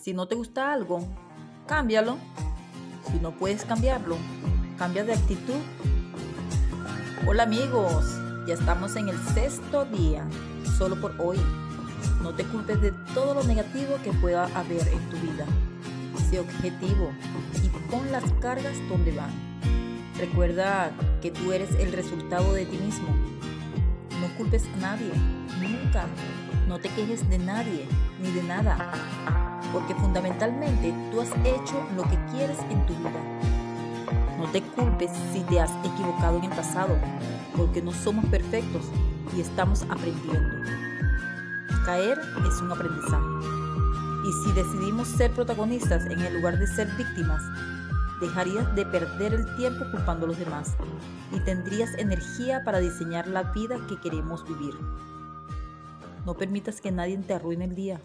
Si no te gusta algo, cámbialo. Si no puedes cambiarlo, cambia de actitud. Hola amigos, ya estamos en el sexto día, solo por hoy. No te culpes de todo lo negativo que pueda haber en tu vida. Sé objetivo y pon las cargas donde van. Recuerda que tú eres el resultado de ti mismo. No culpes a nadie, nunca. No te quejes de nadie ni de nada porque fundamentalmente tú has hecho lo que quieres en tu vida. No te culpes si te has equivocado en el pasado, porque no somos perfectos y estamos aprendiendo. Caer es un aprendizaje. Y si decidimos ser protagonistas en el lugar de ser víctimas, dejarías de perder el tiempo culpando a los demás y tendrías energía para diseñar la vida que queremos vivir. No permitas que nadie te arruine el día.